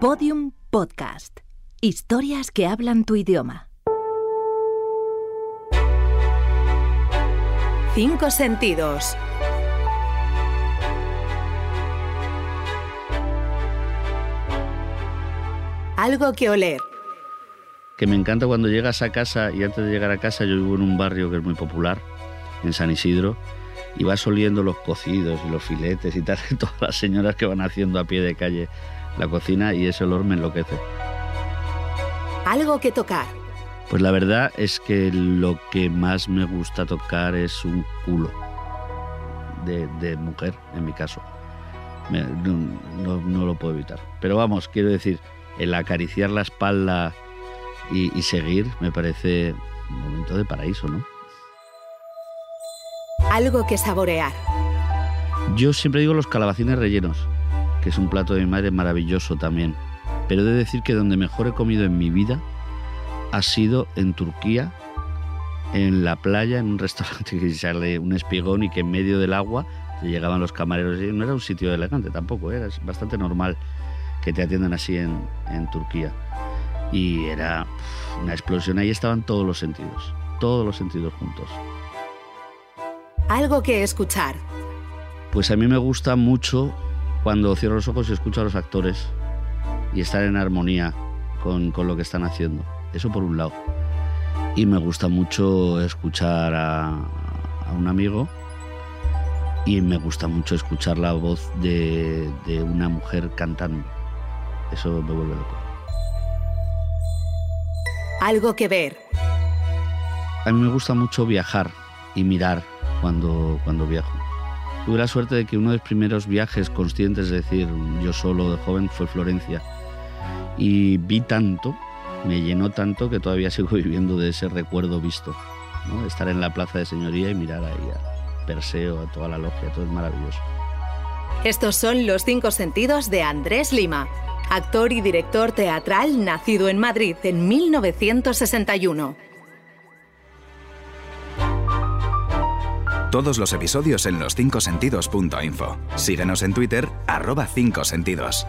Podium Podcast. Historias que hablan tu idioma. Cinco sentidos. Algo que oler. Que me encanta cuando llegas a casa y antes de llegar a casa yo vivo en un barrio que es muy popular, en San Isidro, y vas oliendo los cocidos y los filetes y tal, todas las señoras que van haciendo a pie de calle la cocina y ese olor me enloquece. Algo que tocar. Pues la verdad es que lo que más me gusta tocar es un culo de, de mujer, en mi caso. Me- no, no- no lo puedo evitar. Pero vamos, quiero decir, el acariciar la espalda y, y seguir me parece un momento de paraíso, ¿no? Algo que saborear. Yo siempre digo los calabacines rellenos, que es un plato de mi madre maravilloso también. Pero he de decir que donde mejor he comido en mi vida ha sido en Turquía, en la playa, en un restaurante que sale un espigón y que en medio del agua te llegaban los camareros. Y no era un sitio elegante tampoco, era bastante normal que te atiendan así en, en Turquía. Y era una explosión. Ahí estaban todos los sentidos, todos los sentidos juntos. Algo que escuchar. Pues a mí me gusta mucho cuando cierro los ojos y escucho a los actores y estar en armonía con, con lo que están haciendo. Eso por un lado. Y me gusta mucho escuchar a, a un amigo y me gusta mucho escuchar la voz de, de una mujer cantando. Eso me vuelve loco. Algo que ver. A mí me gusta mucho viajar y mirar cuando, cuando viajo. Tuve la suerte de que uno de los primeros viajes conscientes, es decir, yo solo de joven, fue Florencia. Y vi tanto, me llenó tanto que todavía sigo viviendo de ese recuerdo visto. Estar en la plaza de señoría y mirar ahí a Perseo, a toda la logia, todo es maravilloso. Estos son los cinco sentidos de Andrés Lima, actor y director teatral nacido en Madrid en 1961. Todos los episodios en los 5sentidos.info. Síguenos en Twitter, arroba 5sentidos.